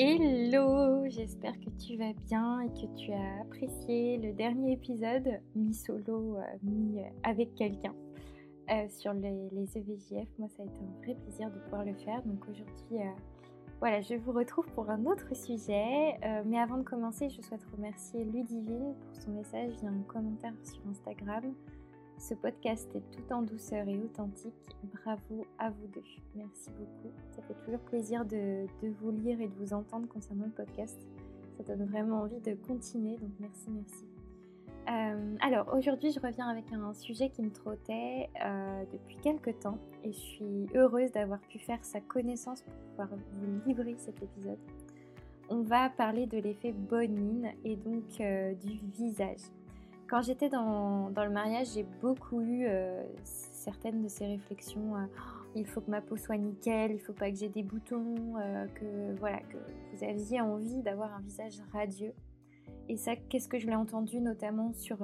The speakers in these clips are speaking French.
Hello, j'espère que tu vas bien et que tu as apprécié le dernier épisode, mi-solo, euh, mi avec quelqu'un, euh, sur les, les, EVJF. Moi, ça a été un vrai plaisir de pouvoir le faire. Donc aujourd'hui, euh, voilà, je vous retrouve pour un autre sujet. mais avant de commencer, je souhaite remercier Ludivine pour son message via un commentaire sur Instagram. Ce podcast est tout en douceur et authentique. Bravo à vous deux. Merci beaucoup. Ça fait toujours plaisir de, vous lire et de vous entendre concernant le podcast. Ça donne vraiment envie de continuer. Donc merci, merci. Euh, alors aujourd'hui, je reviens avec un sujet qui me trottait euh, depuis quelques temps et je suis heureuse d'avoir pu faire sa connaissance pour pouvoir vous livrer cet épisode. On va parler de l'effet bonne mine et donc euh, du visage. Quand j'étais dans, le mariage, j'ai beaucoup eu euh, certaines de ces réflexions. Euh, il faut que ma peau soit nickel, il faut pas que j'ai des boutons, euh, que voilà, que vous aviez envie d'avoir un visage radieux. Et ça, qu'est-ce que je l'ai entendu notamment sur,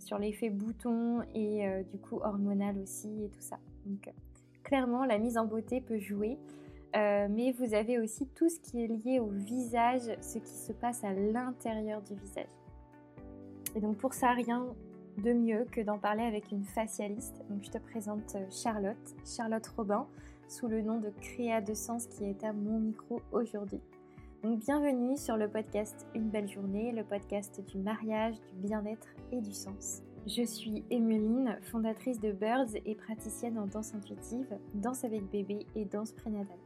sur l'effet bouton et du coup hormonal aussi et tout ça. Donc clairement, la mise en beauté peut jouer. mais vous avez aussi tout ce qui est lié au visage, ce qui se passe à l'intérieur du visage. Et donc pour ça, rien de mieux que d'en parler avec une facialiste. Donc je te présente euh, Charlotte, Charlotte Robin, sous le nom de Créa de Sens qui est à mon micro aujourd'hui. Donc bienvenue sur le podcast Une belle journée, le podcast du mariage, du bien-être et du sens. Je suis Emeline, fondatrice de Birds et praticienne en danse intuitive, danse avec bébé et danse prénatale.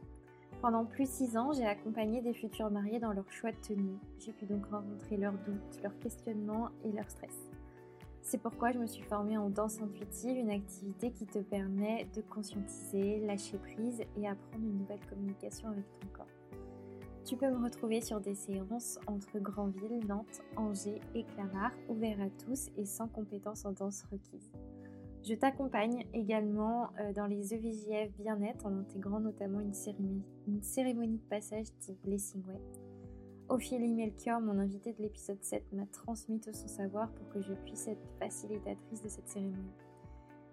Pendant plus de six ans, j'ai accompagné des futurs mariés dans leur choix de tenue. J'ai pu donc rencontrer leurs doutes, leurs questionnements et leur stress. C'est pourquoi je me suis formée en danse intuitive, une activité qui te permet de conscientiser, lâcher prise et apprendre une nouvelle communication avec ton corps. Tu peux me retrouver sur des séances entre Granville, Nantes, Angers et Clamart, ouverts à tous et sans compétences en danse requises. Je t'accompagne également euh, dans les EVJF bien-être en intégrant notamment une cérémonie, une cérémonie de passage type Blessing Way. Ophélie Melchior, mon invité de l'épisode 7, m'a transmis tout son savoir pour que je puisse être facilitatrice de cette cérémonie.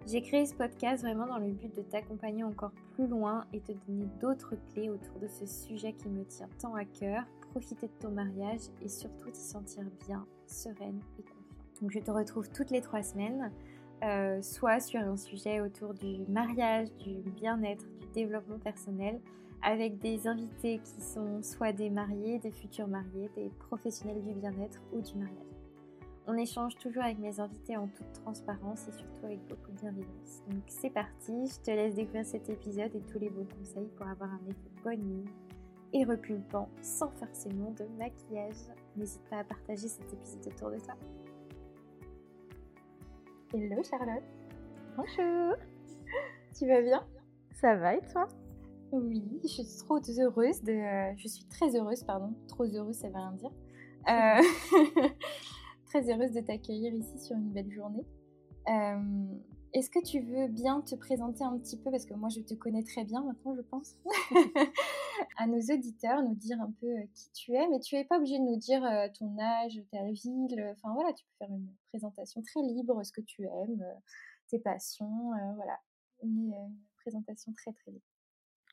J'ai créé ce podcast vraiment dans le but de t'accompagner encore plus loin et te donner d'autres clés autour de ce sujet qui me tient tant à cœur, profiter de ton mariage et surtout t'y sentir bien, sereine et confiante. Donc je te retrouve toutes les trois semaines. Euh, soit sur un sujet autour du mariage, du bien-être, du développement personnel, avec des invités qui sont soit des mariés, des futurs mariés, des professionnels du bien-être ou du mariage. On échange toujours avec mes invités en toute transparence et surtout avec beaucoup de bienveillance. Donc c'est parti, je te laisse découvrir cet épisode et tous les bons conseils pour avoir un effet bonne mine et repulpant sans forcément de maquillage. N'hésite pas à partager cet épisode autour de toi. Hello Charlotte. Bonjour. Tu vas bien? Ça va et toi? Oui, je suis trop heureuse de. Euh, je suis très heureuse, pardon. Trop heureuse, ça veut rien dire. Euh, très heureuse de t'accueillir ici sur une belle journée. Euh, est-ce que tu veux bien te présenter un petit peu, parce que moi je te connais très bien maintenant, je pense, à nos auditeurs, nous dire un peu euh, qui tu es, mais tu n'es pas obligé de nous dire euh, ton âge, ta ville, enfin voilà, tu peux faire une présentation très libre, ce que tu aimes, euh, tes passions, voilà, une, présentation très très libre.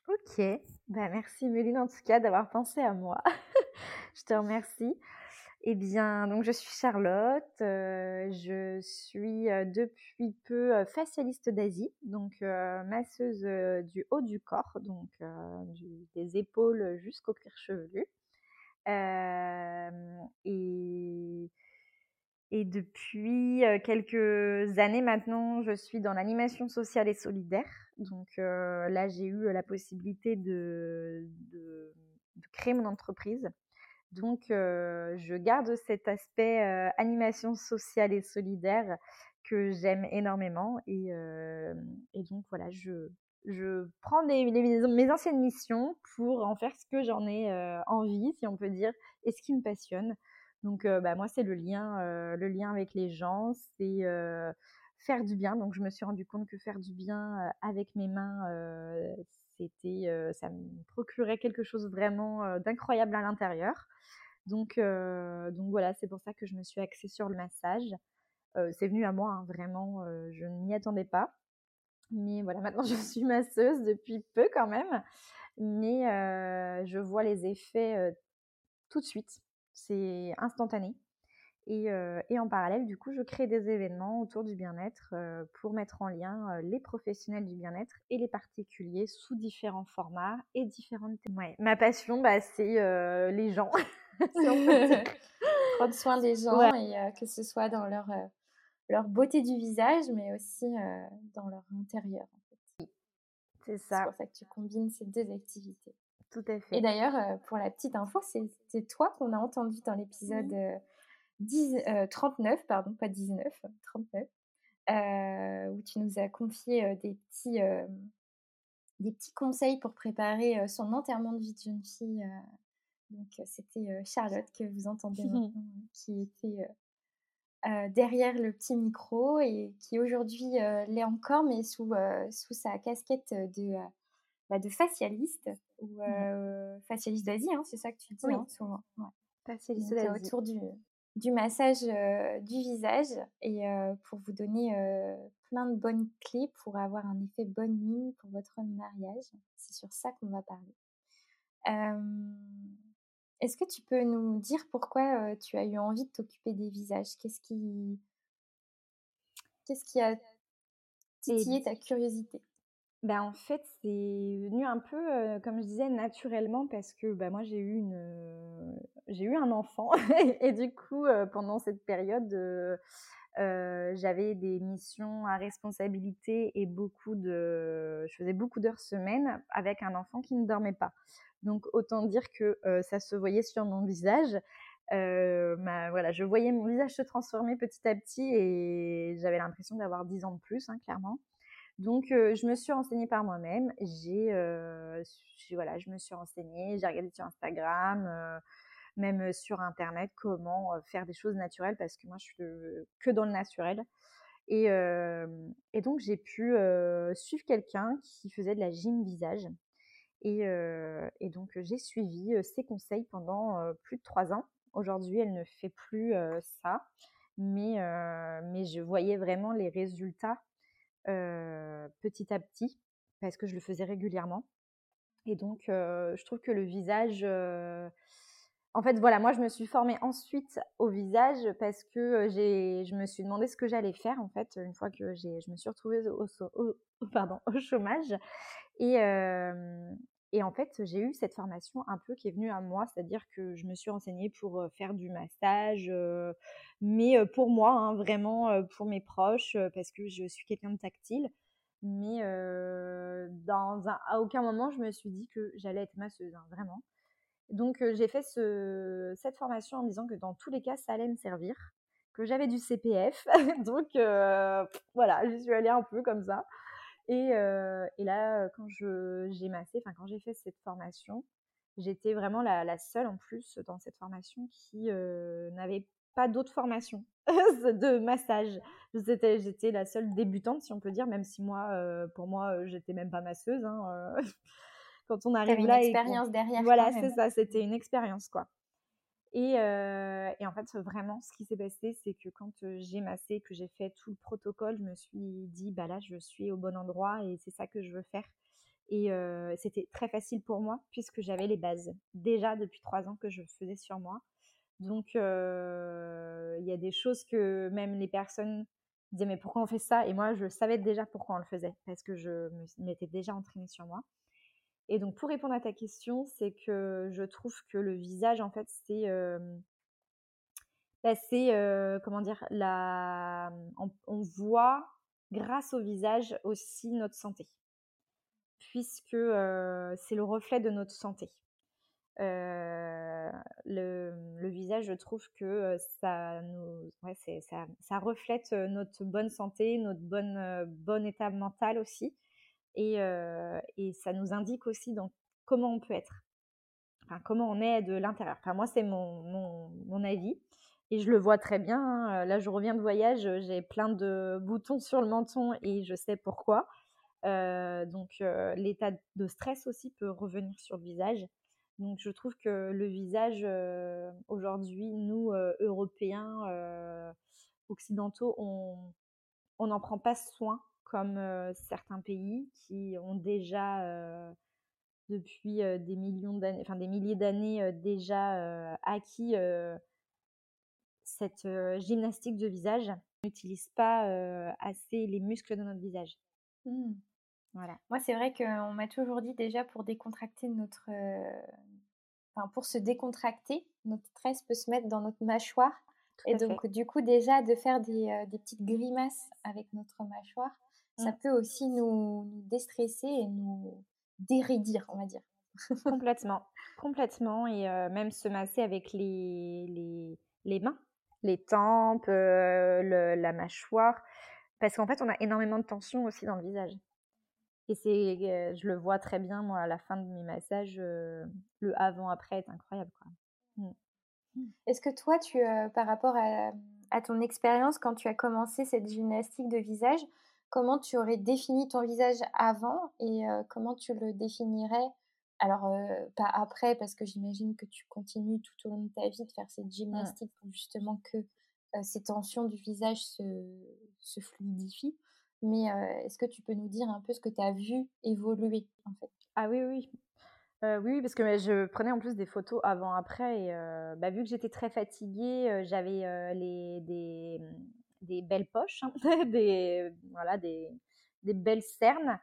Ok, bah, merci Méline en tout cas d'avoir pensé à moi. je te remercie. Eh bien, donc je suis Charlotte, euh, je suis euh, depuis peu euh, facialiste d'Asie, donc masseuse du haut du corps, donc des épaules jusqu'au cuir chevelu. et, depuis quelques années maintenant, je suis dans l'animation sociale et solidaire. Donc là, j'ai eu la possibilité de créer mon entreprise donc, je garde cet aspect animation sociale et solidaire que j'aime énormément. Et, donc, voilà, je, je prends mes anciennes missions pour en faire ce que j'en ai envie, si on peut dire, et ce qui me passionne. Donc, bah, moi, c'est le lien, le lien avec les gens, c'est faire du bien. Donc, je me suis rendu compte que faire du bien avec mes mains, c'était, ça me procurait quelque chose vraiment d'incroyable à l'intérieur. Donc, donc voilà, c'est pour ça que je me suis axée sur le massage. c'est venu à moi, hein, vraiment, je ne m'y attendais pas. Mais voilà, maintenant je suis masseuse depuis peu quand même. Mais je vois les effets tout de suite. C'est instantané. Et, en parallèle, du coup, je crée des événements autour du bien-être pour mettre en lien les professionnels du bien-être et les particuliers sous différents formats et différentes. Ouais. Ma passion, bah, c'est les gens. Prendre soin des gens et que ce soit dans leur, leur beauté du visage, mais aussi dans leur intérieur. C'est ça. C'est pour ça que tu combines ces deux activités. Tout à fait. Et d'ailleurs, pour la petite info, c'est toi qu'on a entendu dans l'épisode. 39, euh, pardon, pas 19, 39, euh, où tu nous as confié euh, des petits, des petits conseils pour préparer son enterrement de vie de jeune fille. donc c'était Charlotte que vous entendez maintenant, qui était derrière le petit micro et qui aujourd'hui l'est encore, mais sous, sous sa casquette de, bah, de facialiste ou mmh. facialiste d'Asie, hein, c'est ça que tu dis hein, souvent. Facialiste d'Asie. Autour du, du massage du visage et pour vous donner plein de bonnes clés pour avoir un effet bonne mine pour votre mariage. C'est sur ça qu'on va parler. Est-ce que tu peux nous dire pourquoi tu as eu envie de t'occuper des visages? Qu'est-ce qui, qu'est-ce qui a titillé ta curiosité? Ben, en fait, c'est venu un peu, comme je disais, naturellement parce que, bah, moi, j'ai eu une, j'ai eu un enfant et du coup, pendant cette période, j'avais des missions à responsabilité et beaucoup de je faisais beaucoup d'heures semaine avec un enfant qui ne dormait pas. Donc autant dire que, ça se voyait sur mon visage. voilà, je voyais mon visage se transformer petit à petit et j'avais l'impression d'avoir 10 ans de plus, hein, clairement. Donc, je me suis renseignée par moi-même. J'ai, voilà, je me suis renseignée, j'ai regardé sur Instagram, même sur Internet, comment faire des choses naturelles parce que moi, je suis que dans le naturel. Et, donc, j'ai pu suivre quelqu'un qui faisait de la gym visage. Et, et donc, j'ai suivi ses conseils pendant plus de trois ans. Aujourd'hui, elle ne fait plus ça, mais, mais je voyais vraiment les résultats petit à petit parce que je le faisais régulièrement. Et donc, je trouve que le visage. En fait, voilà, moi, je me suis formée ensuite au visage parce que je me suis demandé ce que j'allais faire, en fait, une fois que je me suis retrouvée au chômage. Et, et en fait, j'ai eu cette formation un peu qui est venue à moi, c'est-à-dire que je me suis renseignée pour faire du massage, mais pour moi, hein, vraiment pour mes proches, parce que je suis quelqu'un de tactile. Mais à aucun moment, je me suis dit que j'allais être masseuse, hein, vraiment. Donc, j'ai fait ce, cette formation en me disant que dans tous les cas, ça allait me servir, que j'avais du CPF. Donc, voilà, j'y suis allée un peu comme ça. Et, et là, quand j'ai massé, enfin quand j'ai fait cette formation, j'étais vraiment la, seule en plus dans cette formation qui n'avait pas d'autres formations de massage. J'étais la seule débutante, si on peut dire, même si moi, pour moi, j'étais même pas masseuse. Hein, quand on arrive là, une expérience derrière. Voilà, c'est ça, c'était une expérience quoi. Et, en fait, vraiment, ce qui s'est passé, c'est que quand j'ai massé, que j'ai fait tout le protocole, je me suis dit, bah là, je suis au bon endroit et c'est ça que je veux faire. Et c'était très facile pour moi puisque j'avais les bases déjà depuis trois ans que je faisais sur moi. Donc, il y a des choses que même les personnes disaient, mais pourquoi on fait ça? Et moi, je savais déjà pourquoi on le faisait parce que je m'étais déjà entraînée sur moi. Et donc, pour répondre à ta question, c'est que je trouve que le visage, en fait, c'est. Bah, comment dire la, on, voit, grâce au visage, aussi notre santé. Puisque c'est le reflet de notre santé. le, visage, je trouve que ça, nous, ça, reflète notre bonne santé, notre bonne, bon état mental aussi et, ça nous indique aussi donc comment on peut être, enfin, comment on est de l'intérieur. Enfin, moi, c'est mon, mon, avis et je le vois très bien. Hein. Là, je reviens de voyage, j'ai plein de boutons sur le menton et je sais pourquoi. donc, l'état de stress aussi peut revenir sur le visage. Donc, je trouve que le visage, aujourd'hui, nous, Européens, occidentaux, on n'en prend pas soin comme certains pays qui ont déjà depuis des millions d'années, enfin des milliers d'années déjà acquis cette gymnastique de visage. On n'utilise pas assez les muscles de notre visage. Mmh. Voilà. Moi, c'est vrai qu'on m'a toujours dit déjà pour décontracter notre. Enfin, pour se décontracter, notre stress peut se mettre dans notre mâchoire. et donc, du coup, déjà, de faire des, des petites grimaces avec notre mâchoire, ça mmh. peut aussi nous, nous, déstresser et nous déridir, on va dire. complètement, complètement. Et même se masser avec les, les, les mains, les tempes, la mâchoire. Parce qu'en fait, on a énormément de tension aussi dans le visage. Et c'est, je le vois très bien, moi, à la fin de mes massages, le avant-après est incroyable. Quoi. Mmh. Est-ce que toi, tu, par rapport à, à ton expérience, quand tu as commencé cette gymnastique de visage, comment tu aurais défini ton visage avant et comment tu le définirais? Alors, pas après, parce que j'imagine que tu continues tout au long de ta vie de faire cette mmh. gymnastique pour justement que ces tensions du visage se, se fluidifient. Mais est-ce que tu peux nous dire un peu ce que tu as vu évoluer en fait? Ah oui, oui. oui, parce que je prenais en plus des photos avant-après et bah, vu que j'étais très fatiguée, j'avais les, des, mmh, des, belles poches, hein, des, voilà, des, des belles cernes.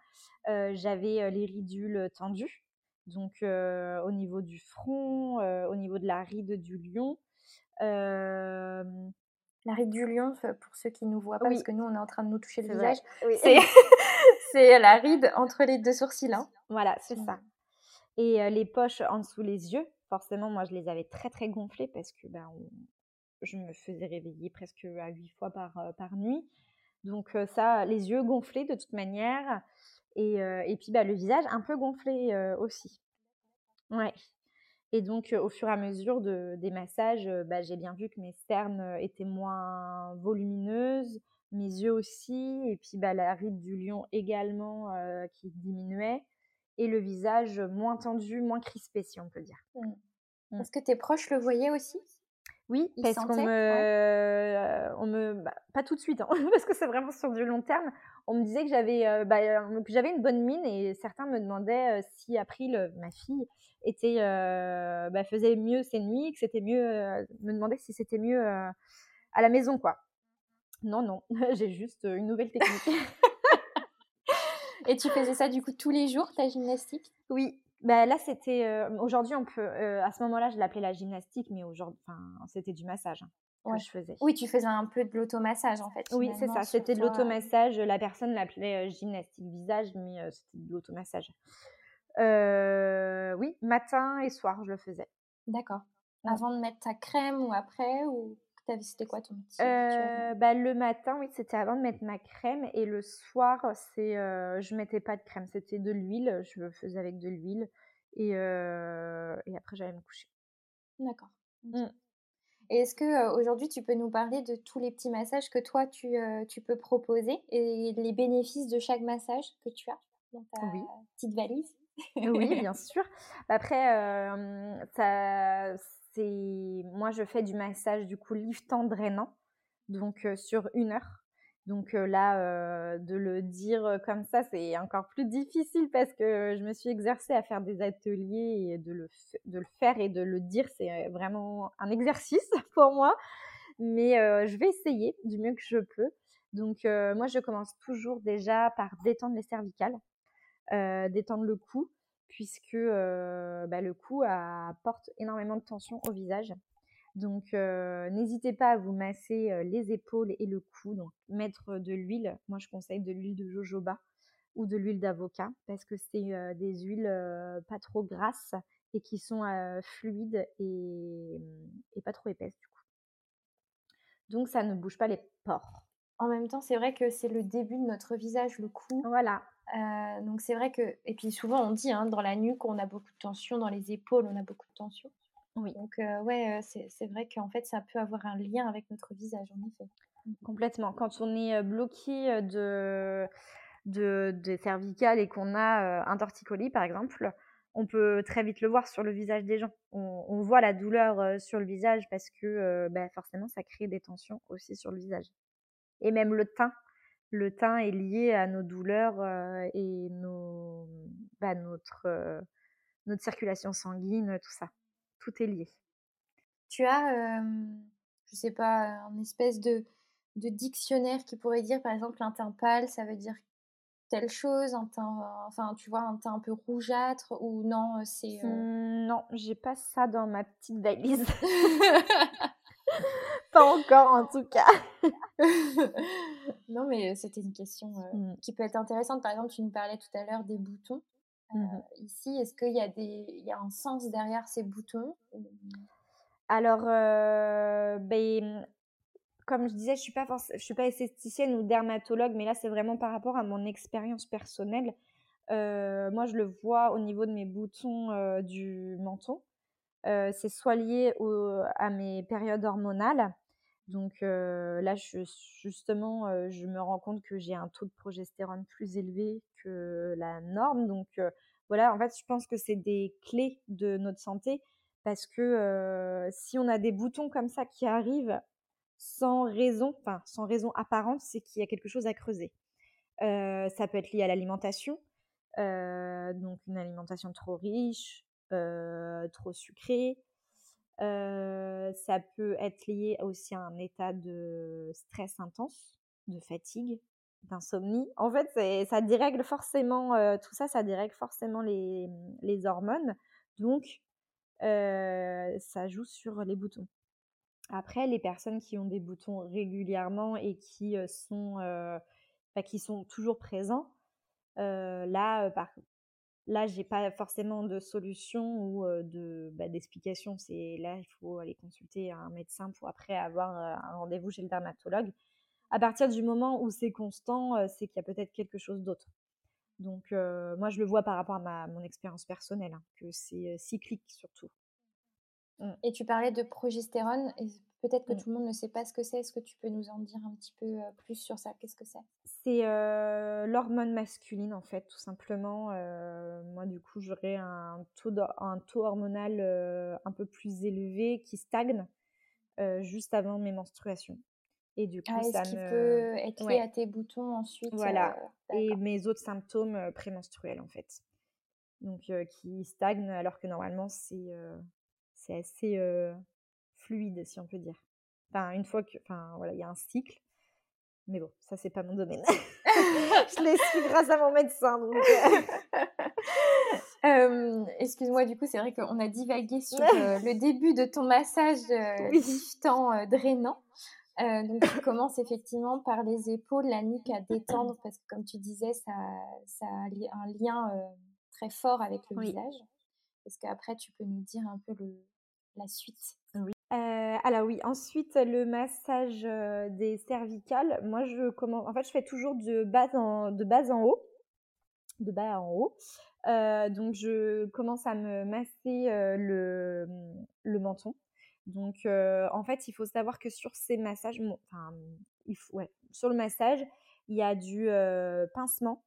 j'avais les ridules tendues donc au niveau du front, au niveau de la ride du lion. La ride du lion, pour ceux qui ne nous voient pas, parce que nous, on est en train de nous toucher le visage, c'est la ride entre les deux sourcils. Hein. Voilà, c'est ça. Et les poches en dessous les yeux, forcément, moi, je les avais très, très gonflées parce que ben, je me faisais réveiller presque à huit fois par, par nuit. Donc ça, les yeux gonflés de toute manière. Et, et puis bah, le visage un peu gonflé aussi. Ouais. Et donc, au fur et à mesure de, des massages, bah, j'ai bien vu que mes cernes étaient moins volumineuses, mes yeux aussi, et puis bah, la ride du lion également qui diminuait, et le visage moins tendu, moins crispé, si on peut dire. Mmh. Mmh. Est-ce que tes proches le voyaient aussi? Oui, parce qu'on me, on me bah, pas tout de suite, hein, parce que c'est vraiment sur du long terme. On me disait que j'avais, bah, que j'avais une bonne mine et certains me demandaient si April, ma fille, était, bah, faisait mieux ses nuits, que c'était mieux, me demandaient si c'était mieux à la maison, quoi. Non, non, j'ai juste une nouvelle technique. et tu faisais ça du coup tous les jours, ta gymnastique? Oui, bah, là, c'était. aujourd'hui, on peut. à ce moment-là, je l'appelais la gymnastique, mais aujourd'hui, c'était du massage hein, que je faisais. Oui, tu faisais un peu de l'automassage en fait. Oui, c'est ça. C'était de l'automassage. La personne l'appelait gymnastique visage, mais c'était de l'automassage. oui, matin et soir, je le faisais. D'accord. Avant de mettre ta crème ou après ou? C'était quoi ton petit bah, Le matin, oui, c'était avant de mettre ma crème. Et le soir, c'est, je mettais pas de crème, c'était de l'huile. Je le faisais avec de l'huile. Et, et après, j'allais me coucher. D'accord. Mmh. Et est-ce que aujourd'hui tu peux nous parler de tous les petits massages que toi tu, tu, peux proposer et les bénéfices de chaque massage que tu as dans ta petite valise? Oui, bien sûr. Après, ça, moi je fais du massage du coup liftant drainant, donc sur une heure. Donc là, de le dire comme ça, c'est encore plus difficile parce que je me suis exercée à faire des ateliers et de le faire et de le dire, c'est vraiment un exercice pour moi. Mais je vais essayer du mieux que je peux. Donc moi, je commence toujours déjà par détendre les cervicales, détendre le cou puisque bah, le cou apporte énormément de tension au visage. Donc n'hésitez pas à vous masser les épaules et le cou, donc mettre de l'huile. Moi je conseille de l'huile de jojoba ou de l'huile d'avocat parce que c'est des huiles pas trop grasses et qui sont fluides et, et, pas trop épaisses du coup. Donc ça ne bouge pas les pores. En même temps, c'est vrai que c'est le début de notre visage, le cou. Voilà. Euh, donc c'est vrai que, et puis souvent on dit hein, dans la nuque on a beaucoup de tension, dans les épaules on a beaucoup de tension. Oui. Donc euh, ouais, euh, c'est vrai qu'en fait ça peut avoir un lien avec notre visage en effet. Mmh. Complètement. Quand on est bloqué de, de, de cervicales et qu'on a un torticolis par exemple, on peut très vite le voir sur le visage des gens. On, voit la douleur sur le visage parce que bah, forcément ça crée des tensions aussi sur le visage. Et même le teint le teint est lié à nos douleurs et nos, bah, notre, notre circulation sanguine, tout ça. Tout est lié. Tu as, je sais pas, un espèce de, de dictionnaire qui pourrait dire, par exemple, un teint pâle, ça veut dire telle chose, un teint, enfin, tu vois, un teint un peu rougeâtre ou non, c'est. Mmh, non, j'ai pas ça dans ma petite valise. pas encore, en tout cas. non, mais c'était une question mmh. qui peut être intéressante. Par exemple, tu nous parlais tout à l'heure des boutons. Mmh ici, est-ce qu'il y, a des... il y a un sens derrière ces boutons Alors, ben, comme je disais, je suis pas je suis pas esthéticienne ou dermatologue, mais là c'est vraiment par rapport à mon expérience personnelle. Euh, moi, je le vois au niveau de mes boutons euh, du menton. Euh, c'est soit lié à mes périodes hormonales. Donc là, je, justement, je me rends compte que j'ai un taux de progestérone plus élevé que la norme. Donc voilà, en fait, je pense que c'est des clés de notre santé parce que si on a des boutons comme ça qui arrivent sans raison, enfin sans raison apparente, c'est qu'il y a quelque chose à creuser. Ça peut être lié à l'alimentation, donc une alimentation trop riche, trop sucrée. Ça peut être lié aussi à un état de stress intense, de fatigue, d'insomnie. En fait, ça dérègle forcément, tout ça, ça dérègle forcément les, hormones. Donc, ça joue sur les boutons. Après, les personnes qui ont des boutons régulièrement et qui sont, bah, qui sont toujours présents, là, par, là, j'ai pas forcément de solution ou de bah, d'explication. C'est là, il faut aller consulter un médecin pour après avoir un rendez-vous chez le dermatologue. À partir du moment où c'est constant, c'est qu'il y a peut-être quelque chose d'autre. Donc, moi, je le vois par rapport à mon expérience personnelle, hein, que c'est cyclique surtout. Mmh. Et tu parlais de progestérone, peut-être que mmh. tout le monde ne sait pas ce que c'est. Est-ce que tu peux nous en dire un petit peu plus sur ça? Qu'est-ce que c'est? C'est l'hormone masculine, en fait, tout simplement. moi, du coup, j'aurais un taux, un taux hormonal un peu plus élevé qui stagne juste avant mes menstruations. Et du coup, ah, ça me... peut être lié à tes boutons ensuite Voilà. et mes autres symptômes prémenstruels, en fait. Donc, qui stagnent alors que normalement, c'est c'est assez fluide, si on peut dire. Enfin, une fois que, enfin, voilà, il y a un cycle. Mais bon, ça, c'est pas mon domaine. je l'ai su grâce à mon médecin. Excuse-moi, du coup, c'est vrai qu'on a divagué sur le début de ton massage euh, drainant. donc, tu commences effectivement par les épaules, la nuque à détendre, parce que comme tu disais, ça, ça a un lien très fort avec le visage. Est-ce qu'après, tu peux nous dire un peu le, la suite? Euh, alors oui, ensuite le massage euh, des cervicales. Moi, je commence. En fait, je fais toujours de bas en, de bas en haut, de bas en haut. Euh, donc, je commence à me masser le, le menton. Donc, en fait, il faut savoir que sur ces massages, sur le massage, il y a du pincement,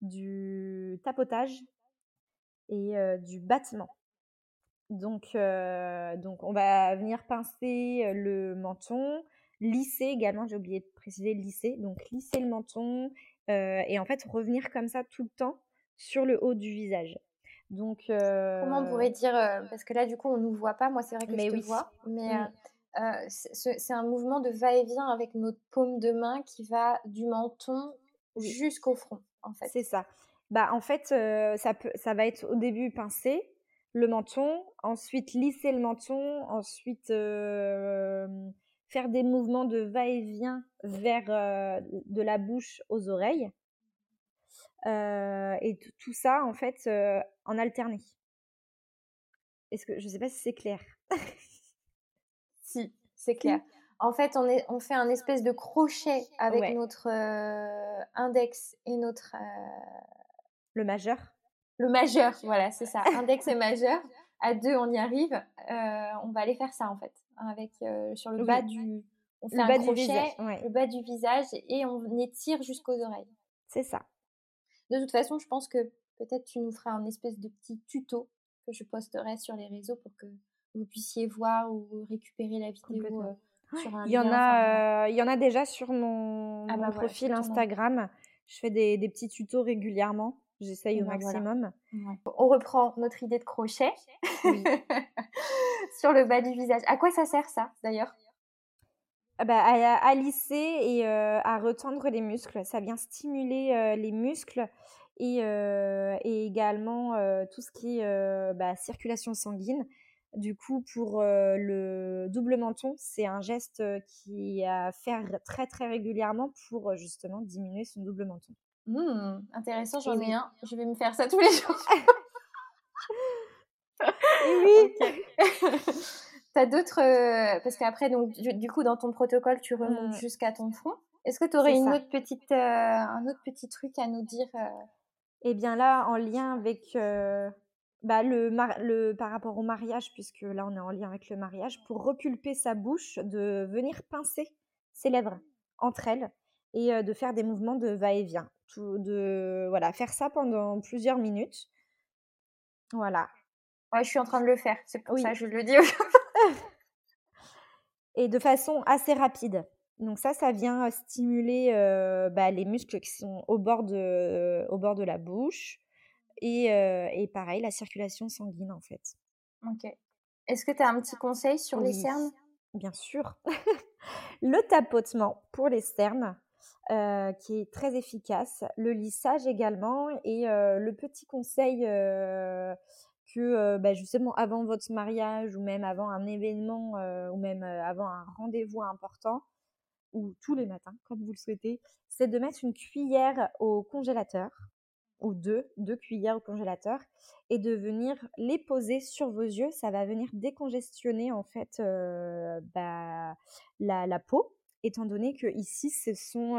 du tapotage et du battement. Donc, euh, donc, on va venir pincer euh, le menton, lisser également, j'ai oublié de préciser lisser, donc lisser le menton euh, et en fait revenir comme ça tout le temps sur le haut du visage. Donc, comment on pourrait dire parce que là du coup on nous voit pas, moi c'est vrai que je te vois, mais c'est un mouvement de va-et-vient avec notre paume de main qui va du menton jusqu'au front en fait. C'est ça. Bah en fait ça peut ça va être au début pincé le menton, ensuite lisser le menton, ensuite faire des mouvements de va-et-vient vers de la bouche aux oreilles. et tout ça, en fait, en alterné. Est-ce que je ne sais pas si c'est clair? Si, c'est clair. En fait, on, est, on fait un espèce de crochet avec notre index et notre. Le majeur le majeur, voilà, c'est ça. Index et majeur. À deux, on y arrive. Euh, on va aller faire ça en fait, avec euh, sur le bas du, on fait le un bas crochet, du visage, le bas du visage et on étire jusqu'aux oreilles. C'est ça. De toute façon, je pense que peut-être tu nous feras un espèce de petit tuto que je posterai sur les réseaux pour que vous puissiez voir ou récupérer la vidéo. Euh, sur un il y en a, il y en a déjà sur mon, ah bah profil Instagram. Je fais des, des petits tutos régulièrement. J'essaye au ben maximum. On reprend notre idée de crochet sur le bas du visage. À quoi ça sert ça d'ailleurs? Ah bah, à, lisser et à retendre les muscles. Ça vient stimuler les muscles et, et également tout ce qui est bah, circulation sanguine. Du coup, pour le double menton, c'est un geste qui à faire très très régulièrement pour justement diminuer son double menton. Mmh, intéressant, j'en ai un. Je vais me faire ça tous les jours. oui. T'as d'autres. Euh, parce qu'après, donc, du, coup, dans ton protocole, tu remontes mmh. jusqu'à ton front. Est-ce que tu aurais une autre petite, euh, un autre petit truc à nous dire euh? Eh bien, là, en lien avec. Bah, le, le, par rapport au mariage, puisque là, on est en lien avec le mariage, pour repulper sa bouche, de venir pincer ses lèvres entre elles et de faire des mouvements de va-et-vient. De voilà, faire ça pendant plusieurs minutes. Voilà. Ouais, je suis en train de le faire. C'est pour ça que je le dis aujourd'hui et de façon assez rapide. Donc ça, ça vient stimuler bah, les muscles qui sont au bord de, au bord de la bouche et, et, pareil, la circulation sanguine en fait. Ok. Est-ce que tu as un petit conseil sur les cernes? Bien sûr. le tapotement pour les cernes, qui est très efficace. Le lissage également. Et le petit conseil que bah, justement avant votre mariage ou même avant un événement ou même avant un rendez-vous important ou tous les matins comme vous le souhaitez, c'est de mettre une cuillère au congélateur ou deux, deux cuillères au congélateur et de venir les poser sur vos yeux. Ça va venir décongestionner en fait bah, la, peau, étant donné que ici ce sont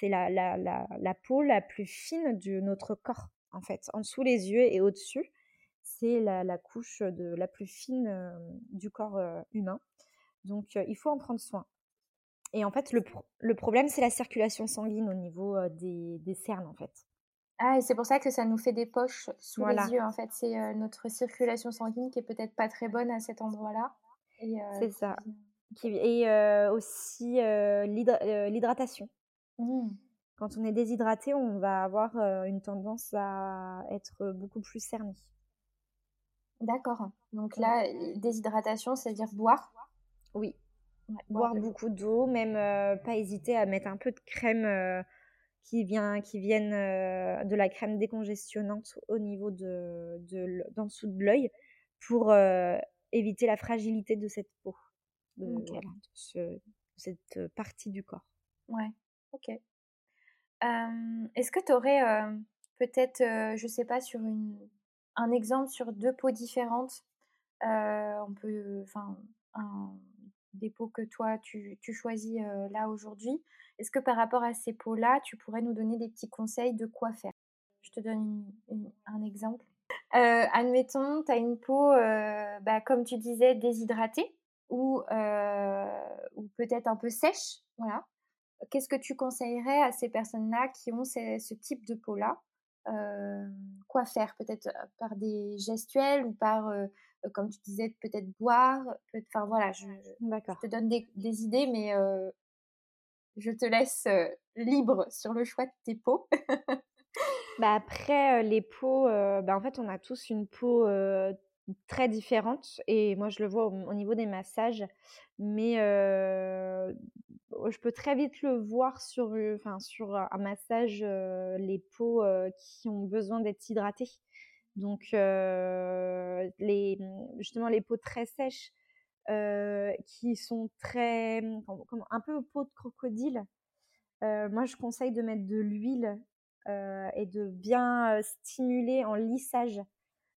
c'est la, la, la, la peau la plus fine de notre corps en fait, en dessous les yeux et au-dessus c'est la, couche de, la plus fine du corps humain. Donc, il faut en prendre soin. Et en fait, le, problème, c'est la circulation sanguine au niveau des, cernes, en fait. Ah, et c'est pour ça que ça nous fait des poches sous les yeux, en fait. C'est notre circulation sanguine qui est peut-être pas très bonne à cet endroit-là. c'est ça. Et aussi l'hydratation. Mmh. Quand on est déshydraté, on va avoir une tendance à être beaucoup plus cerné. D'accord. Donc là, déshydratation, c'est-à-dire boire? Oui. boire, beaucoup d'eau, même pas hésiter à mettre un peu de crème qui vient, qui vienne euh, de la crème décongestionnante au niveau de, de d'en dessous de l'œil pour éviter la fragilité de cette peau, de, cette partie du corps. Ouais, ok. est-ce que tu aurais peut-être, je sais pas, sur une un exemple sur deux peaux différentes. on peut, enfin, des peaux que toi tu, choisis là aujourd'hui. Est-ce que par rapport à ces peaux-là, tu pourrais nous donner des petits conseils de quoi faire? Je te donne un exemple. admettons, tu as une peau, bah, comme tu disais, déshydratée ou, ou peut-être un peu sèche. Voilà. Qu'est-ce que tu conseillerais à ces personnes-là qui ont ce type de peau-là? Quoi faire? Peut-être par des gestuels ou par, comme tu disais, peut-être boire. Enfin voilà, je, te donne des, idées, mais je te laisse libre sur le choix de tes peaux. bah après, les peaux, bah en fait, on a tous une peau très différente et moi je le vois au, niveau des massages mais je peux très vite le voir sur, enfin, sur un massage les peaux qui ont besoin d'être hydratées. Donc les, justement les peaux très sèches qui sont très comme, un peu peau de crocodile moi je conseille de mettre de l'huile et de bien stimuler en lissage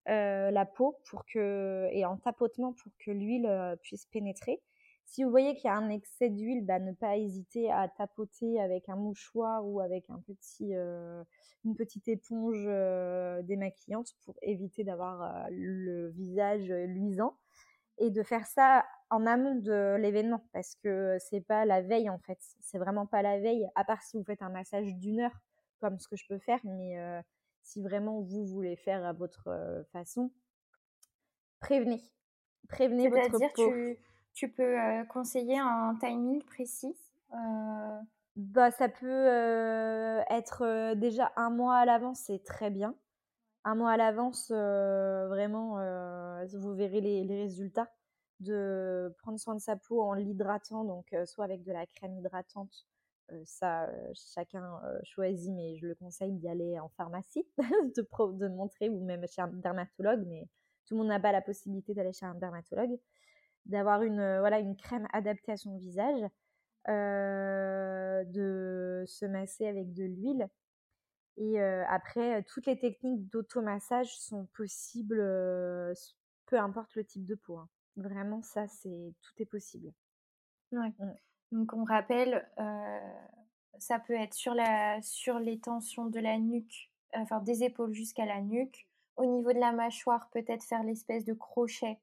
la peau pour que, et en tapotement pour que l'huile puisse pénétrer. Si vous voyez qu'il y a un excès d'huile, bah, ne pas hésiter à tapoter avec un mouchoir ou avec un petit, une petite éponge démaquillante pour éviter d'avoir le visage luisant et de faire ça en amont de l'événement parce que c'est pas la veille en fait, c'est vraiment pas la veille à part si vous faites un massage d'une heure comme ce que je peux faire, mais si vraiment vous voulez faire à votre façon, prévenez. Prévenez votre peau. Tu, tu peux conseiller un timing précis Bah, ça peut, être, déjà un mois à l'avance, c'est très bien. Un mois à l'avance, vraiment, vous verrez les les résultats. De prendre soin de sa peau en l'hydratant, donc soit avec de la crème hydratante, ça, chacun, choisit, mais je le conseille d'y aller en pharmacie, de pro de montrer ou même chez un dermatologue, mais tout le monde n'a pas la possibilité d'aller chez un dermatologue. D'avoir une, voilà, une crème adaptée à son visage. de se masser avec de l'huile et après toutes les techniques d'automassage sont possibles, peu importe le type de peau, hein. Vraiment ça c'est tout est possible. Ouais. Mmh. Donc on rappelle, ça peut être sur la sur les tensions de la nuque, enfin des épaules jusqu'à la nuque. Au niveau de la mâchoire, peut-être faire l'espèce de crochet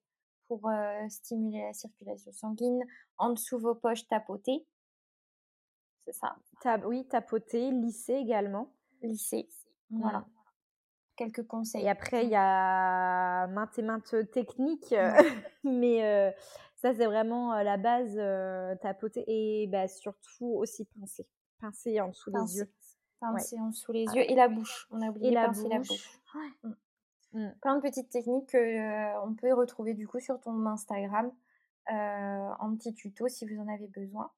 pour stimuler la circulation sanguine. En dessous vos poches, tapoter. C'est ça. oui, tapoter, lisser également. Lisser. Voilà. Mmh. Quelques conseils. Et après, il y a maintes et maintes techniques, mais ça, c'est vraiment la base, tapoter et bah, surtout aussi pincer. Pincer en dessous des yeux. Pincer en dessous les yeux et la bouche. On a oublié de pincer la bouche. Mmh. Mmh. Plein de petites techniques qu'on peut retrouver du coup sur ton Instagram en petit tuto si vous en avez besoin.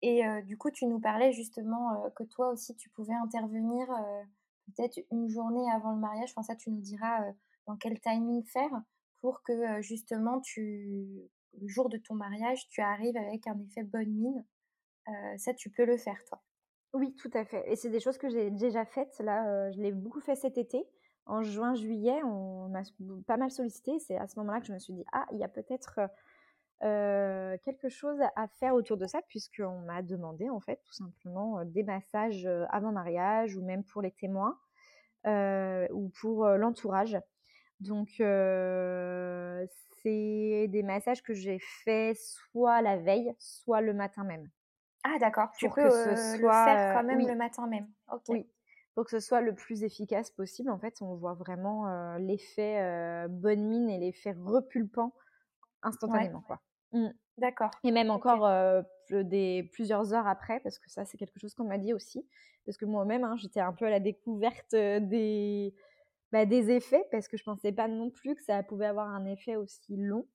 Et du coup, tu nous parlais justement que toi aussi, tu pouvais intervenir peut-être une journée avant le mariage. Enfin, ça, tu nous diras dans quel timing faire pour que justement, tu, le jour de ton mariage, tu arrives avec un effet bonne mine. ça, tu peux le faire, toi? Oui, tout à fait. Et c'est des choses que j'ai déjà faites. Là, je l'ai beaucoup fait cet été en juin, juillet, on m'a pas mal sollicité. C'est à ce moment-là que je me suis dit, ah, il y a peut-être quelque chose à faire autour de ça, puisqu'on m'a demandé, en fait, tout simplement, des massages avant mariage ou même pour les témoins ou pour l'entourage. Donc, c'est des massages que j'ai fait soit la veille, soit le matin même. Ah, d'accord. Tu peux que ce soit, le faire quand même le matin même. Oui, pour que ce soit le plus efficace possible. En fait, on voit vraiment l'effet bonne mine et l'effet repulpant instantanément. Mmh. D'accord. Et même encore des, plusieurs heures après, parce que ça, c'est quelque chose qu'on m'a dit aussi. Parce que moi-même, hein, j'étais un peu à la découverte des, bah, des effets, parce que je pensais pas non plus que ça pouvait avoir un effet aussi long.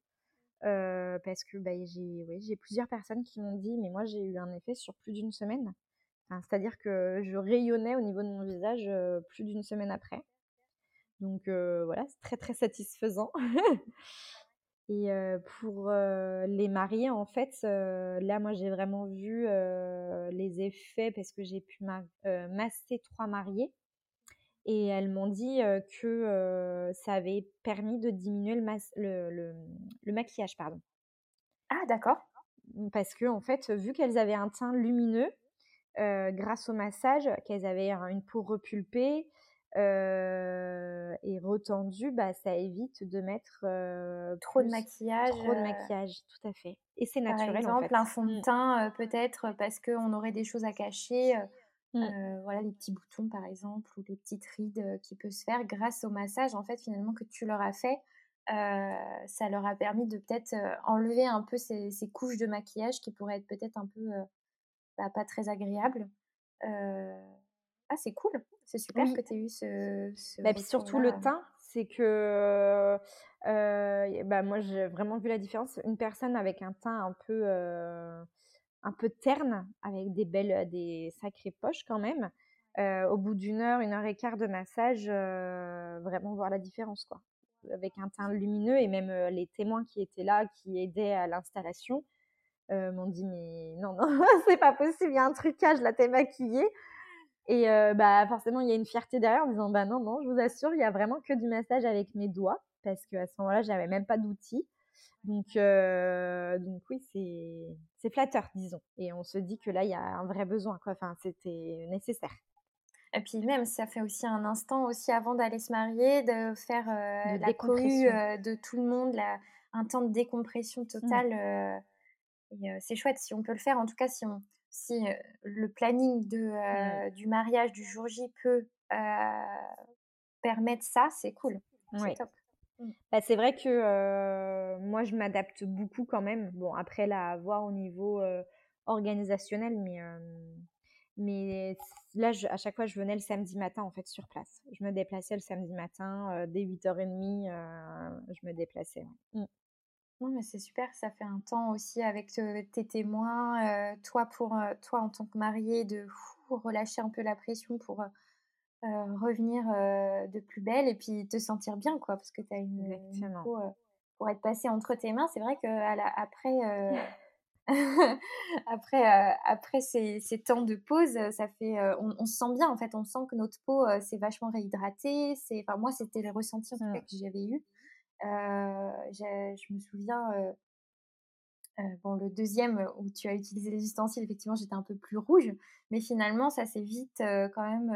parce que bah, j'ai plusieurs personnes qui m'ont dit, mais moi j'ai eu un effet sur plus d'une semaine. C'est-à-dire que je rayonnais au niveau de mon visage plus d'une semaine après. Donc voilà, c'est très très satisfaisant. Et pour les mariés, en fait, là, moi, j'ai vraiment vu les effets parce que j'ai pu masser trois mariés. Et elles m'ont dit que ça avait permis de diminuer le, le, le maquillage. Pardon. Ah, d'accord. Parce que, en fait, vu qu'elles avaient un teint lumineux, grâce au massage, qu'elles avaient une peau repulpée et retendue, bah, ça évite de mettre trop de maquillage. Trop de maquillage, tout à fait. Et c'est naturel. Par exemple, en fait. un fond de mmh. teint, peut-être parce qu'on aurait des choses à cacher. Mmh. voilà les petits boutons par exemple ou les petites rides qui peuvent se faire grâce au massage en fait finalement que tu leur as fait ça leur a permis de peut-être enlever un peu ces, ces, couches de maquillage qui pourraient être peut-être un peu bah, pas très agréable. Ah, c'est cool. C'est super que tu aies eu ce. ce bah, puis surtout le teint, c'est que bah, moi j'ai vraiment vu la différence. Une personne avec un teint un peu, un peu terne, avec des belles, des sacrées poches quand même. au bout d'une heure, une heure et quart de massage, vraiment voir la différence quoi. Avec un teint lumineux et même les témoins qui étaient là, qui aidaient à l'installation, m'ont dit mais non non c'est pas possible il y a un trucage là t'es maquillée et bah forcément il y a une fierté derrière en disant bah non non je vous assure il y a vraiment que du massage avec mes doigts parce qu'à ce moment-là j'avais même pas d'outils donc donc oui c'est c'est flatteur disons et on se dit que là il y a un vrai besoin quoi enfin c'était nécessaire et puis même, ça fait aussi un instant aussi avant d'aller se marier, de faire la cohue de tout le monde, la, un temps de décompression mmh. totale c'est chouette si on peut le faire. En tout cas, si, on, si le planning de, mmh. du mariage du jour J peut permettre ça, c'est cool. C'est top. Mmh. Bah, c'est vrai que moi, je m'adapte beaucoup quand même. Bon, après, là, à voir au niveau organisationnel, mais, Mais là, à chaque fois, je venais le samedi matin, en fait, sur place. Je me déplaçais le samedi matin, dès 8h30, je me déplaçais. Mmh. Non, mais c'est super, ça fait un temps aussi avec tes témoins, toi pour toi en tant que mariée, de relâcher un peu la pression pour revenir de plus belle et puis te sentir bien, quoi, parce que tu as une, pour être passé entre tes mains. C'est vrai que après après, euh, après ces, ces, temps de pause, ça fait, euh, on, se sent bien en fait. On sent que notre peau euh, s'est vachement réhydratée. C'est, enfin moi, c'était le ressenti mmh. que j'avais eu. je me souviens, bon, le deuxième où tu as utilisé les ustensiles, effectivement, j'étais un peu plus rouge, mais finalement, ça s'est vite quand même.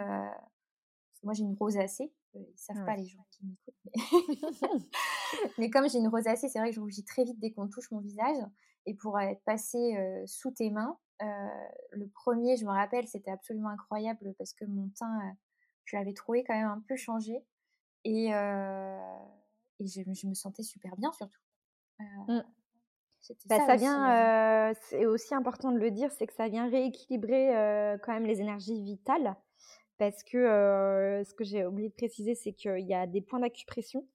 Moi, j'ai une rosacée. Ils savent pas les gens qui m'écoutent. Mais... mais comme j'ai une rosacée, c'est vrai que je rougis très vite dès qu'on touche mon visage et pour être passé sous tes mains. le premier, je me rappelle, c'était absolument incroyable parce que mon teint, je l'avais trouvé quand même un peu changé et, et je, me sentais super bien surtout. Mmh. Bah, ça, vient, c'est aussi important de le dire, c'est que ça vient rééquilibrer quand même les énergies vitales parce que ce que j'ai oublié de préciser, c'est qu'il y a des points d'acupression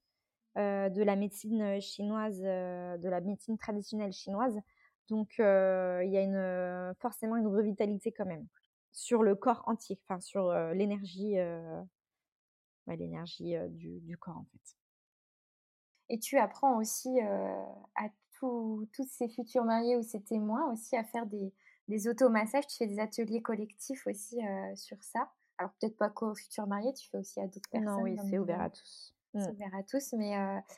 de la médecine chinoise, de la médecine traditionnelle chinoise. Donc, il y a une, forcément une revitalité quand même sur le corps entier, enfin sur l'énergie, l'énergie du, corps en fait. Et tu apprends aussi à tous ces futurs mariés ou ces témoins aussi à faire des, des automassages. Tu fais des ateliers collectifs aussi sur ça. Alors peut-être pas qu'aux futurs mariés, tu fais aussi à d'autres personnes. Non, oui, c'est ouvert à tous. C'est mmh. ouvert à tous. Mais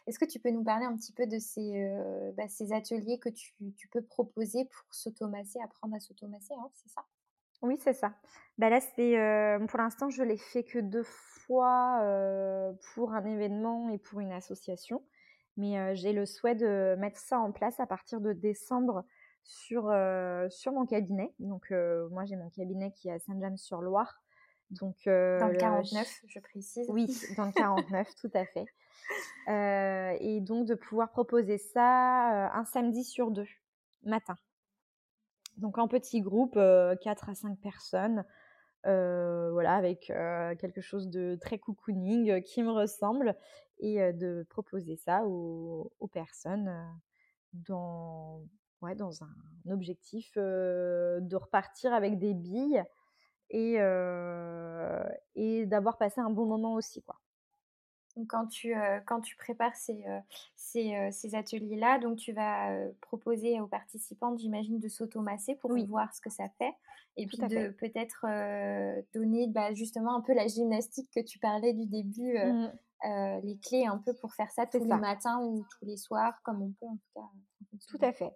est-ce que tu peux nous parler un petit peu de ces, bah, ces ateliers que tu, tu, peux proposer pour s'automasser, apprendre à s'automasser, hein, c'est ça? Oui, c'est ça. Bah là, c'est pour l'instant, je l'ai fait que deux fois pour un événement et pour une association. Mais j'ai le souhait de mettre ça en place à partir de décembre sur, sur mon cabinet. Donc, moi, j'ai mon cabinet qui est à Saint-James-sur-Loire. Donc, dans le 49, je précise. Oui, dans le 49, tout à fait. et donc de pouvoir proposer ça un samedi sur deux, matin. Donc en petit groupe, 4 à 5 personnes, voilà, avec quelque chose de très cocooning qui me ressemble, et de proposer ça aux, aux personnes dans, ouais, dans un objectif de repartir avec des billes et, et d'avoir passé un bon moment aussi. Quoi. Donc quand tu, quand tu prépares ces, ces, ces ateliers-là, donc tu vas proposer aux participants, j'imagine, de s'automasser pour voir ce que ça fait. Et puis de peut-être donner bah, justement un peu la gymnastique que tu parlais du début, mmh. les clés un peu pour faire ça tous les matins ou tous les soirs, comme on peut en tout cas. Tout à fait.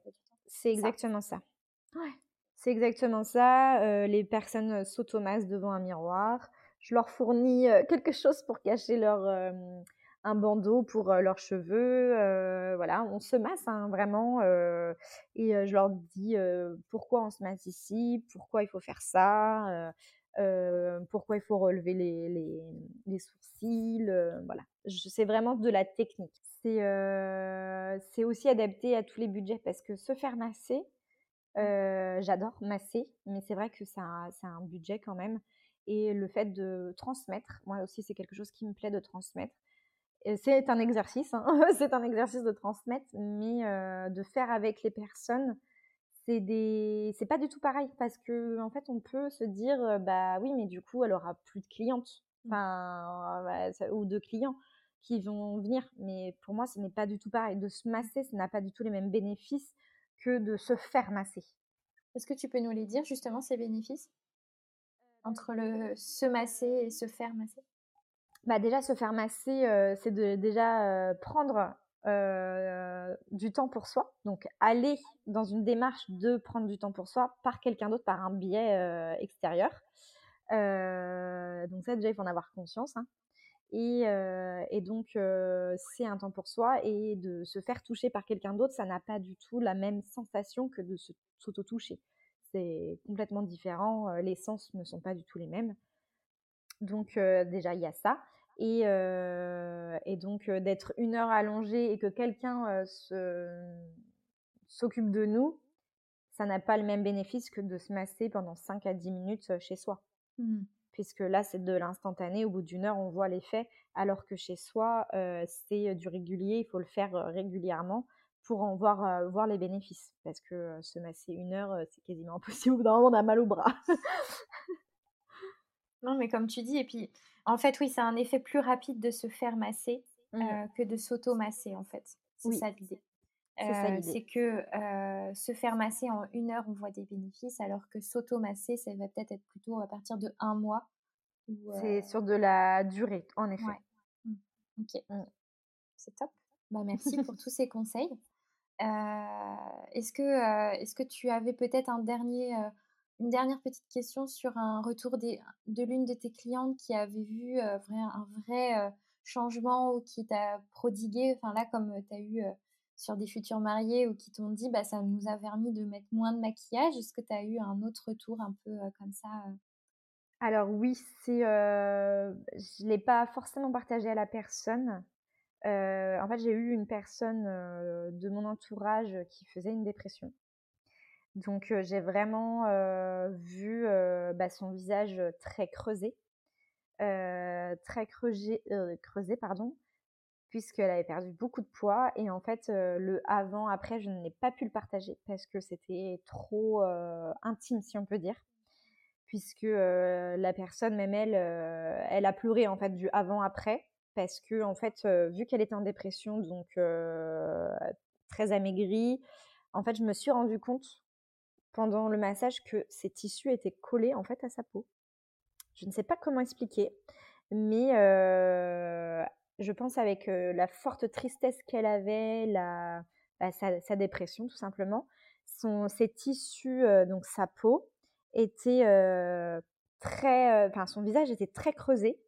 C'est exactement ça. Ouais. C'est exactement ça. les personnes s'automassent devant un miroir. Je leur fournis quelque chose pour cacher leur un bandeau pour leurs cheveux. voilà, on se masse hein, vraiment. et je leur dis pourquoi on se masse ici, pourquoi il faut faire ça, pourquoi il faut relever les, les, sourcils. voilà, c'est vraiment de la technique. C'est aussi adapté à tous les budgets parce que se faire masser, j'adore masser, mais c'est vrai que c'est un, un, budget quand même. Et le fait de transmettre, moi aussi, c'est quelque chose qui me plaît de transmettre. C'est un exercice, hein, c'est un exercice de transmettre, mais de faire avec les personnes, c'est des, pas du tout pareil parce que en fait, on peut se dire, bah oui, mais du coup, elle aura plus de clientes, mmh. enfin, ou de clients qui vont venir. Mais pour moi, ce n'est pas du tout pareil. De se masser, ça n'a pas du tout les mêmes bénéfices que de se faire masser. Est-ce que tu peux nous les dire justement ces bénéfices? Entre le se masser et se faire masser? Bah déjà se faire masser, euh, c'est de déjà euh, prendre euh, du temps pour soi, donc aller dans une démarche de prendre du temps pour soi par quelqu'un d'autre, par un biais extérieur. donc ça déjà il faut en avoir conscience. Hein. Et, donc, c'est un temps pour soi. Et de se faire toucher par quelqu'un d'autre, ça n'a pas du tout la même sensation que de s'auto-toucher. C'est complètement différent. Les sens ne sont pas du tout les mêmes. Donc, déjà, il y a ça. Et, et donc, d'être une heure allongée et que quelqu'un s'occupe de nous, ça n'a pas le même bénéfice que de se masser pendant 5 à 10 minutes chez soi. Mmh. Puisque là, c'est de l'instantané, au bout d'une heure, on voit l'effet, alors que chez soi, c'est du régulier, il faut le faire régulièrement pour en voir, voir les bénéfices. Parce que se masser une heure, c'est quasiment impossible, au bout d'un moment, on a mal au bras. non, mais comme tu dis, et puis, en fait, oui, c'est un effet plus rapide de se faire masser mmh. que de s'auto-masser, en fait. C'est ça l'idée. C'est que se faire masser en une heure, on voit des bénéfices, alors que s'auto-masser, ça va peut-être être plutôt à partir de un mois. C'est sur de la durée, en effet. Mmh. Ok, mmh. c'est top. Bah, merci pour tous ces conseils. est-ce que, est que tu avais peut-être un dernier, une dernière petite question sur un retour des, de l'une de tes clientes qui avait vu un vrai changement ou qui t'a prodigué, enfin là comme tu as eu sur des futurs mariés ou qui t'ont dit bah ça nous a permis de mettre moins de maquillage, est-ce que tu as eu un autre retour un peu comme ça Alors oui, c'est je l'ai pas forcément partagé à la personne. en fait, j'ai eu une personne de mon entourage qui faisait une dépression. Donc j'ai vraiment vu bah, son visage très creusé, très creusé, creusé pardon, puisqu'elle avait perdu beaucoup de poids. Et en fait, le avant-après, je n'ai pas pu le partager parce que c'était trop intime, si on peut dire. Puisque la personne, même elle, elle a pleuré en fait du avant-après. Parce que, en fait, vu qu'elle était en dépression, donc très amaigrie, en fait, je me suis rendu compte pendant le massage que ses tissus étaient collés en fait à sa peau. Je ne sais pas comment expliquer, mais je pense avec la forte tristesse qu'elle avait, bah, sa, dépression tout simplement, son, ses tissus, donc sa peau, était très, enfin son visage était très creusé.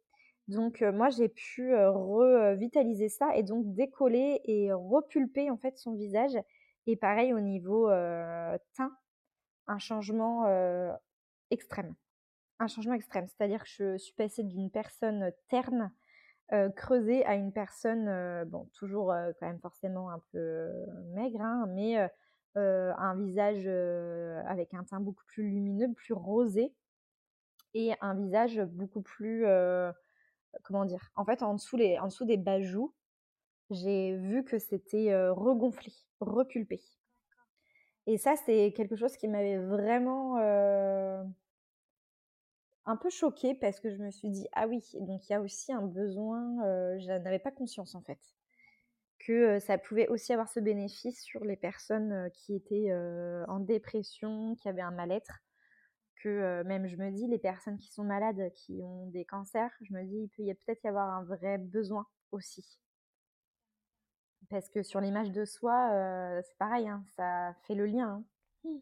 Donc moi j'ai pu revitaliser ça et donc décoller et repulper en fait son visage. Et pareil au niveau teint, un changement extrême. Un changement extrême, c'est-à-dire que je suis passée d'une personne terne euh, creuser à une personne, euh, bon, toujours euh, quand même forcément un peu maigre, hein, mais un visage avec un teint beaucoup plus lumineux, plus rosé, et un visage beaucoup plus, comment dire, en fait, en dessous, les, en dessous des bajoux, j'ai vu que c'était regonflé, repulpé. Et ça, c'est quelque chose qui m'avait vraiment un peu choquée parce que je me suis dit ah oui donc il y a aussi un besoin euh, je n'avais pas conscience en fait que ça pouvait aussi avoir ce bénéfice sur les personnes qui étaient en dépression qui avaient un mal-être que même je me dis les personnes qui sont malades qui ont des cancers je me dis il peut y peut-être y avoir un vrai besoin aussi parce que sur l'image de soi c'est pareil hein, ça fait le lien hein.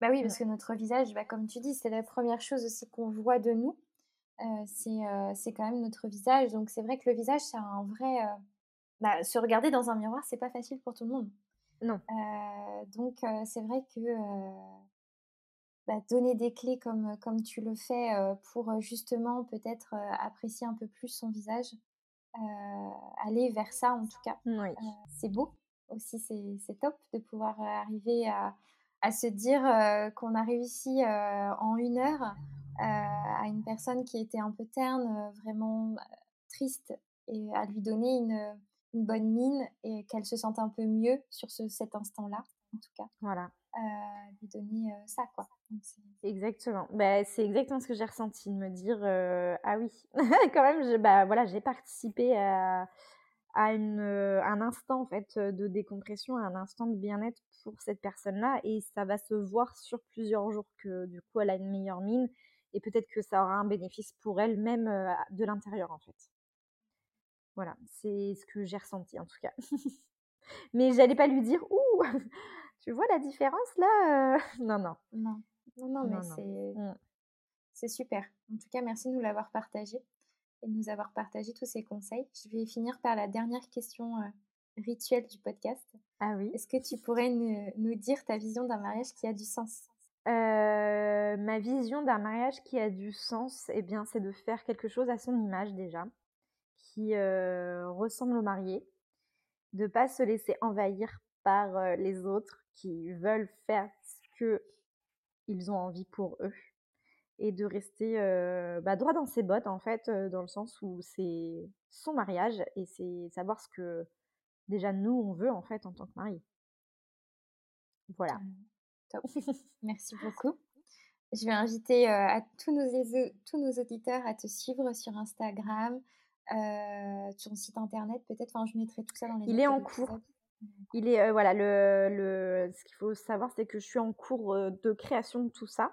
Mmh. Bah oui, parce que notre visage, bah, comme tu dis, c'est la première chose aussi qu'on voit de nous. c'est quand même notre visage. Donc c'est vrai que le visage, c'est un vrai... Bah, se regarder dans un miroir, c'est pas facile pour tout le monde. Non. donc c'est vrai que bah, donner des clés comme, comme tu le fais pour justement peut-être apprécier un peu plus son visage, aller vers ça en tout cas, oui. c'est beau aussi, c'est top de pouvoir arriver à à se dire qu'on a réussi en une heure à une personne qui était un peu terne, vraiment triste, et à lui donner une, bonne mine et qu'elle se sente un peu mieux sur cet instant-là, en tout cas. Voilà. lui donner ça, quoi. exactement. Bah, c'est exactement ce que j'ai ressenti, de me dire ah oui, quand même, bah, voilà, j'ai participé à, à une, un instant en fait de décompression, à un instant de bien-être pour cette personne-là et ça va se voir sur plusieurs jours que du coup elle a une meilleure mine et peut-être que ça aura un bénéfice pour elle même de l'intérieur en fait. Voilà, c'est ce que j'ai ressenti en tout cas. mais j'allais pas lui dire ouh, tu vois la différence là Non non. Non. Non non, mais c'est mmh. c'est super. En tout cas, merci de nous l'avoir partagé et de nous avoir partagé tous ces conseils. Je vais finir par la dernière question euh, rituelle du podcast. Ah oui. Est-ce que tu pourrais nous, dire ta vision d'un mariage qui a du sens? Euh, Ma vision d'un mariage qui a du sens, eh bien, c'est de faire quelque chose à son image déjà, qui euh, ressemble au marié, de pas se laisser envahir par les autres qui veulent faire que ils ont envie pour eux et de rester bah, droit dans ses bottes en fait, dans le sens où c'est son mariage et c'est savoir ce que déjà nous on veut en fait en tant que mari. Voilà. Top. Merci beaucoup. Je vais inviter à tous nos, tous nos auditeurs à te suivre sur Instagram, sur ton site internet peut-être. Enfin, je mettrai tout ça dans les. Il est en cours. Il est voilà le, le ce qu'il faut savoir c'est que je suis en cours de création de tout ça.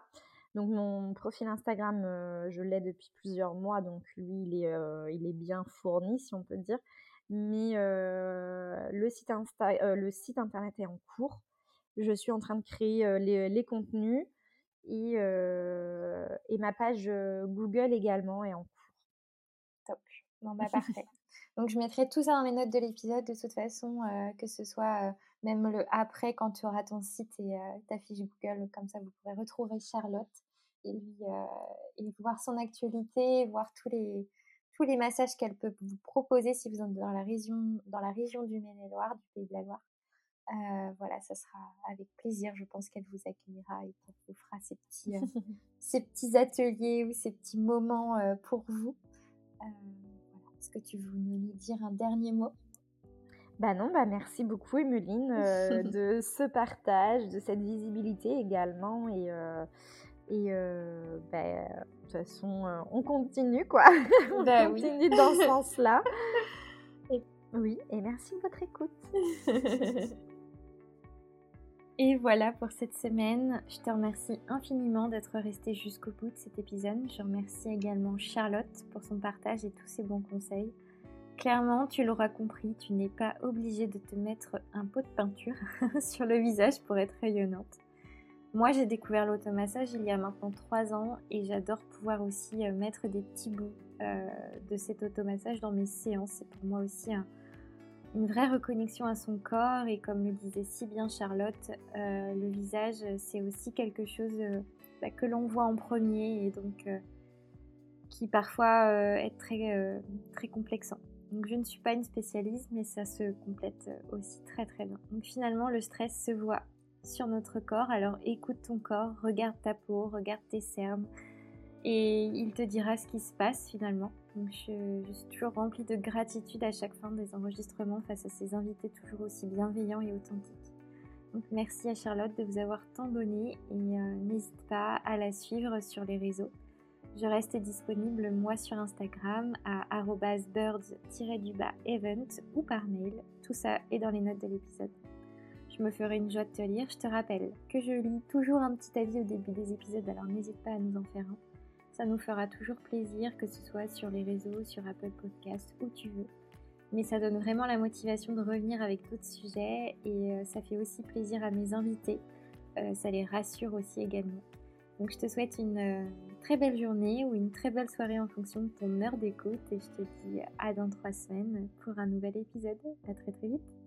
Donc mon profil Instagram, je l'ai depuis plusieurs mois, donc lui il est, il est bien fourni si on peut dire. Mais le site Insta, le site internet est en cours. Je suis en train de créer les, les, contenus et, et ma page Google également est en cours. Top. Bon bah parfait. Donc je mettrai tout ça dans les notes de l'épisode de toute façon, que ce soit même le après quand tu auras ton site et ta fiche Google, comme ça vous pourrez retrouver Charlotte et, et voir son actualité, voir tous les, tous les massages qu'elle peut vous proposer si vous êtes dans la région, dans la région du Maine-et-Loire, du Pays de la Loire. voilà, ça sera avec plaisir. Je pense qu'elle vous accueillera et qu'elle vous fera ces petits, ces petits ateliers ou ces petits moments pour vous. Est-ce que tu veux nous dire un dernier mot? Bah non, bah merci beaucoup Emeline de ce partage, de cette visibilité également et, et bah, de toute façon, on continue quoi. on bah continue dans ce sens-là. Oui, et merci de votre écoute. et voilà pour cette semaine. Je te remercie infiniment d'être resté jusqu'au bout de cet épisode. Je remercie également Charlotte pour son partage et tous ses bons conseils. Clairement, tu l'auras compris, tu n'es pas obligé de te mettre un pot de peinture sur le visage pour être rayonnante. Moi, j'ai découvert l'automassage il y a maintenant 3 ans et j'adore pouvoir aussi euh, mettre des petits bouts euh, de cet automassage dans mes séances. C'est pour moi aussi une vraie reconnexion à son corps et comme le disait si bien Charlotte, euh, le visage, c'est aussi quelque chose bah, que l'on voit en premier et donc qui parfois est très, très complexant. Donc je ne suis pas une spécialiste, mais ça se complète aussi très très bien. Donc finalement, le stress se voit sur notre corps. Alors écoute ton corps, regarde ta peau, regarde tes cernes et il te dira ce qui se passe finalement. Donc je, suis toujours remplie de gratitude à chaque fin des enregistrements face à ces invités toujours aussi bienveillants et authentiques. Donc merci à Charlotte de vous avoir tant donné et euh, n'hésite pas à la suivre sur les réseaux. Je reste disponible moi sur Instagram à birds-event ou par mail. Tout ça est dans les notes de l'épisode. Je me ferai une joie de te lire. Je te rappelle que je lis toujours un petit avis au début des épisodes, alors n'hésite pas à nous en faire un. Ça nous fera toujours plaisir, que ce soit sur les réseaux, sur Apple Podcasts, où tu veux. Mais ça donne vraiment la motivation de revenir avec d'autres sujets et euh, ça fait aussi plaisir à mes invités. Euh, ça les rassure aussi également. Donc je te souhaite une euh, très belle journée ou une très belle soirée en fonction de ton heure d'écoute et je te dis à dans trois semaines pour un nouvel épisode. À très très vite.